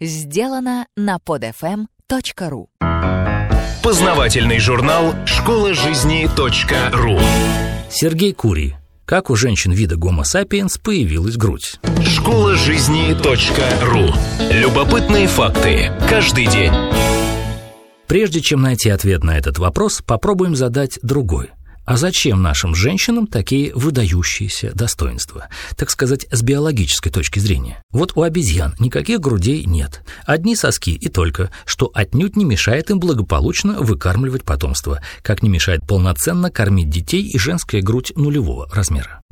Сделано на podfm.ru Познавательный журнал «Школа жизни .ру» Сергей Курий. Как у женщин вида Homo sapiens появилась грудь? Школа жизни .ру Любопытные факты. Каждый день. Прежде чем найти ответ на этот вопрос, попробуем задать другой – а зачем нашим женщинам такие выдающиеся достоинства? Так сказать, с биологической точки зрения. Вот у обезьян никаких грудей нет. Одни соски и только, что отнюдь не мешает им благополучно выкармливать потомство, как не мешает полноценно кормить детей и женская грудь нулевого размера.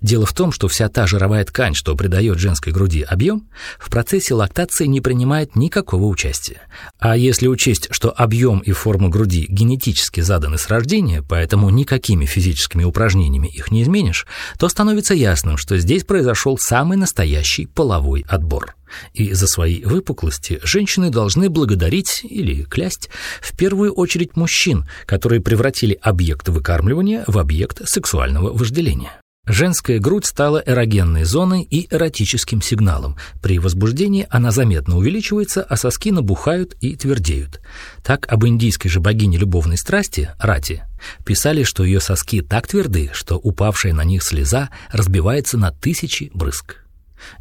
Дело в том, что вся та жировая ткань, что придает женской груди объем, в процессе лактации не принимает никакого участия. А если учесть, что объем и форма груди генетически заданы с рождения, поэтому никакими физическими упражнениями их не изменишь, то становится ясным, что здесь произошел самый настоящий половой отбор. И за свои выпуклости женщины должны благодарить или клясть в первую очередь мужчин, которые превратили объект выкармливания в объект сексуального вожделения. Женская грудь стала эрогенной зоной и эротическим сигналом. При возбуждении она заметно увеличивается, а соски набухают и твердеют. Так об индийской же богине любовной страсти, Рати, писали, что ее соски так тверды, что упавшая на них слеза разбивается на тысячи брызг.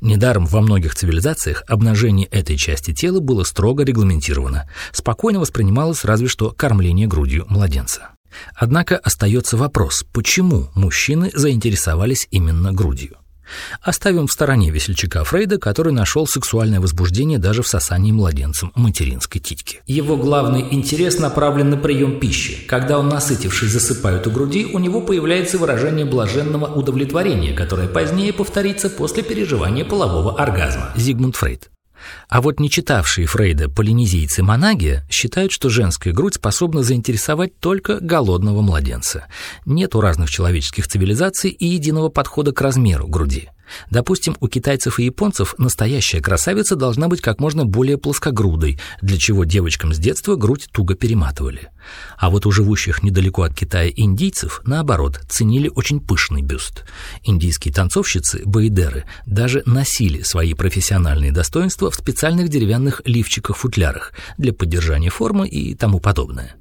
Недаром во многих цивилизациях обнажение этой части тела было строго регламентировано. Спокойно воспринималось разве что кормление грудью младенца. Однако остается вопрос, почему мужчины заинтересовались именно грудью? Оставим в стороне весельчака Фрейда, который нашел сексуальное возбуждение даже в сосании младенцем материнской титьки. Его главный интерес направлен на прием пищи. Когда он, насытившись, засыпает у груди, у него появляется выражение блаженного удовлетворения, которое позднее повторится после переживания полового оргазма. Зигмунд Фрейд. А вот не читавшие Фрейда полинезийцы-монаги считают, что женская грудь способна заинтересовать только голодного младенца. Нет у разных человеческих цивилизаций и единого подхода к размеру груди. Допустим, у китайцев и японцев настоящая красавица должна быть как можно более плоскогрудой, для чего девочкам с детства грудь туго перематывали. А вот у живущих недалеко от Китая индийцев, наоборот, ценили очень пышный бюст. Индийские танцовщицы, баидеры, даже носили свои профессиональные достоинства в специальных деревянных лифчиках-футлярах для поддержания формы и тому подобное.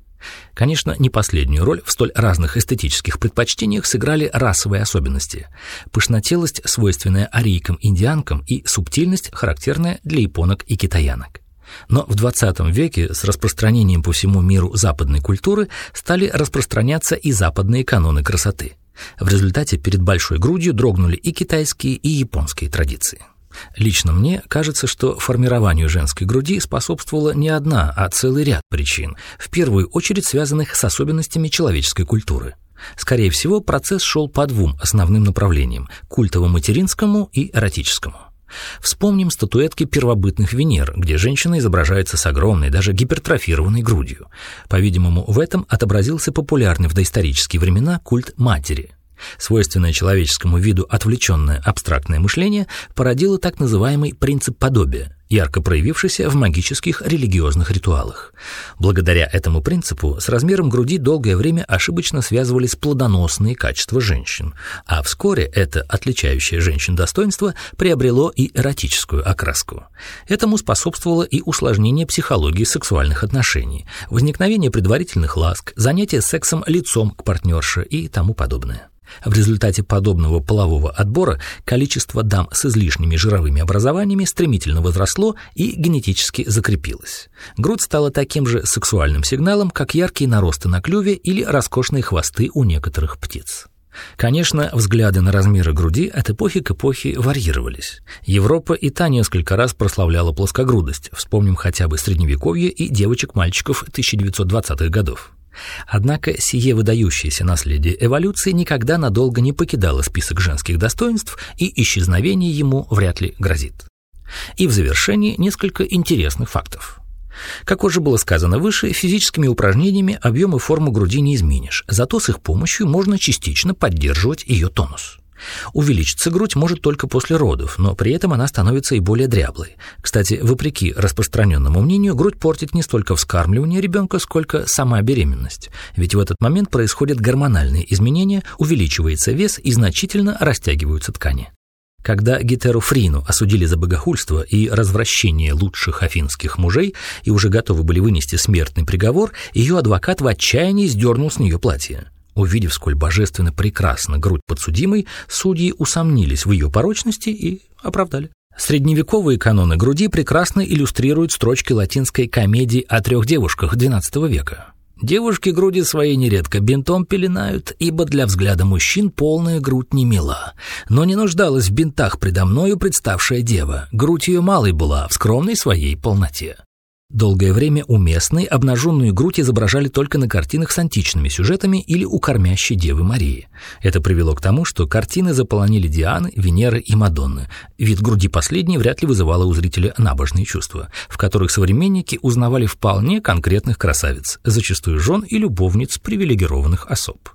Конечно, не последнюю роль в столь разных эстетических предпочтениях сыграли расовые особенности. Пышнотелость, свойственная арийкам-индианкам, и субтильность, характерная для японок и китаянок. Но в 20 веке с распространением по всему миру западной культуры стали распространяться и западные каноны красоты. В результате перед большой грудью дрогнули и китайские, и японские традиции. Лично мне кажется, что формированию женской груди способствовала не одна, а целый ряд причин, в первую очередь связанных с особенностями человеческой культуры. Скорее всего, процесс шел по двум основным направлениям – культово-материнскому и эротическому. Вспомним статуэтки первобытных Венер, где женщина изображается с огромной, даже гипертрофированной грудью. По-видимому, в этом отобразился популярный в доисторические времена культ матери – Свойственное человеческому виду отвлеченное абстрактное мышление породило так называемый принцип подобия, ярко проявившийся в магических религиозных ритуалах. Благодаря этому принципу с размером груди долгое время ошибочно связывались плодоносные качества женщин, а вскоре это отличающее женщин достоинство приобрело и эротическую окраску. Этому способствовало и усложнение психологии сексуальных отношений, возникновение предварительных ласк, занятие сексом лицом к партнерше и тому подобное. В результате подобного полового отбора количество дам с излишними жировыми образованиями стремительно возросло и генетически закрепилось. Грудь стала таким же сексуальным сигналом, как яркие наросты на клюве или роскошные хвосты у некоторых птиц. Конечно, взгляды на размеры груди от эпохи к эпохе варьировались. Европа и та несколько раз прославляла плоскогрудость, вспомним хотя бы Средневековье и девочек-мальчиков 1920-х годов. Однако сие выдающееся наследие эволюции никогда надолго не покидало список женских достоинств, и исчезновение ему вряд ли грозит. И в завершении несколько интересных фактов. Как уже было сказано выше, физическими упражнениями объем и форму груди не изменишь, зато с их помощью можно частично поддерживать ее тонус. Увеличиться грудь может только после родов, но при этом она становится и более дряблой. Кстати, вопреки распространенному мнению, грудь портит не столько вскармливание ребенка, сколько сама беременность. Ведь в этот момент происходят гормональные изменения, увеличивается вес и значительно растягиваются ткани. Когда Гетеру Фрину осудили за богохульство и развращение лучших афинских мужей и уже готовы были вынести смертный приговор, ее адвокат в отчаянии сдернул с нее платье. Увидев, сколь божественно прекрасна грудь подсудимой, судьи усомнились в ее порочности и оправдали. Средневековые каноны груди прекрасно иллюстрируют строчки латинской комедии о трех девушках XII века. Девушки груди свои нередко бинтом пеленают, ибо для взгляда мужчин полная грудь не мила. Но не нуждалась в бинтах предо мною представшая дева. Грудь ее малой была в скромной своей полноте. Долгое время уместной обнаженную грудь изображали только на картинах с античными сюжетами или у кормящей Девы Марии. Это привело к тому, что картины заполонили Дианы, Венеры и Мадонны. Вид груди последней вряд ли вызывало у зрителя набожные чувства, в которых современники узнавали вполне конкретных красавиц, зачастую жен и любовниц привилегированных особ.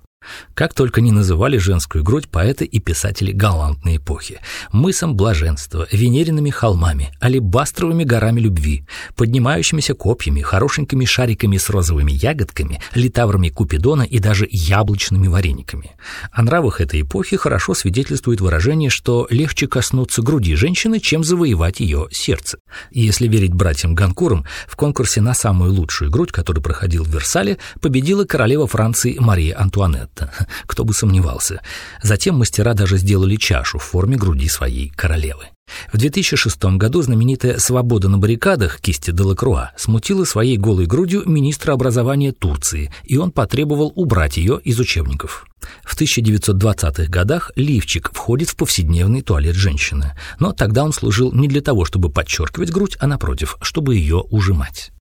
Как только не называли женскую грудь поэты и писатели галантной эпохи. Мысом блаженства, венериными холмами, алебастровыми горами любви, поднимающимися копьями, хорошенькими шариками с розовыми ягодками, литаврами Купидона и даже яблочными варениками. О нравах этой эпохи хорошо свидетельствует выражение, что легче коснуться груди женщины, чем завоевать ее сердце. если верить братьям Ганкурам, в конкурсе на самую лучшую грудь, который проходил в Версале, победила королева Франции Мария Антуанетта это. Кто бы сомневался. Затем мастера даже сделали чашу в форме груди своей королевы. В 2006 году знаменитая «Свобода на баррикадах» кисти Делакруа смутила своей голой грудью министра образования Турции, и он потребовал убрать ее из учебников. В 1920-х годах лифчик входит в повседневный туалет женщины, но тогда он служил не для того, чтобы подчеркивать грудь, а напротив, чтобы ее ужимать.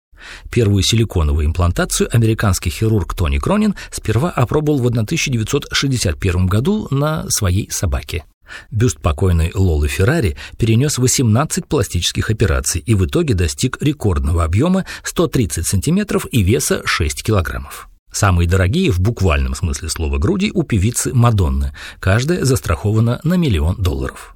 Первую силиконовую имплантацию американский хирург Тони Кронин сперва опробовал в 1961 году на своей собаке. Бюст покойной Лолы Феррари перенес 18 пластических операций и в итоге достиг рекордного объема 130 сантиметров и веса 6 килограммов. Самые дорогие в буквальном смысле слова груди у певицы Мадонны, каждая застрахована на миллион долларов.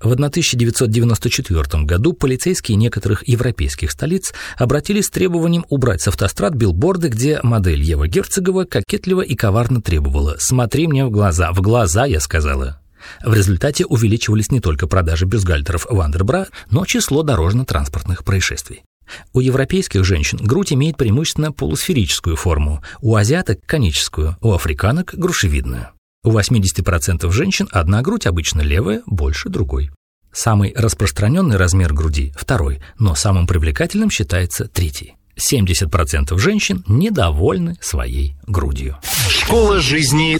В 1994 году полицейские некоторых европейских столиц обратились с требованием убрать с автострад билборды, где модель Ева Герцогова кокетливо и коварно требовала «Смотри мне в глаза, в глаза», я сказала. В результате увеличивались не только продажи бюстгальтеров Вандербра, но число дорожно-транспортных происшествий. У европейских женщин грудь имеет преимущественно полусферическую форму, у азиаток – коническую, у африканок – грушевидную. У 80% женщин одна грудь, обычно левая, больше другой. Самый распространенный размер груди – второй, но самым привлекательным считается третий. 70% женщин недовольны своей грудью. Школа жизни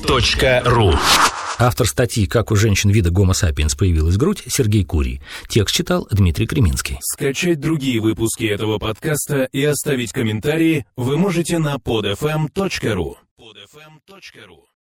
.ру Автор статьи «Как у женщин вида Homo sapiens появилась грудь» Сергей Курий. Текст читал Дмитрий Креминский. Скачать другие выпуски этого подкаста и оставить комментарии вы можете на podfm.ru podfm.ru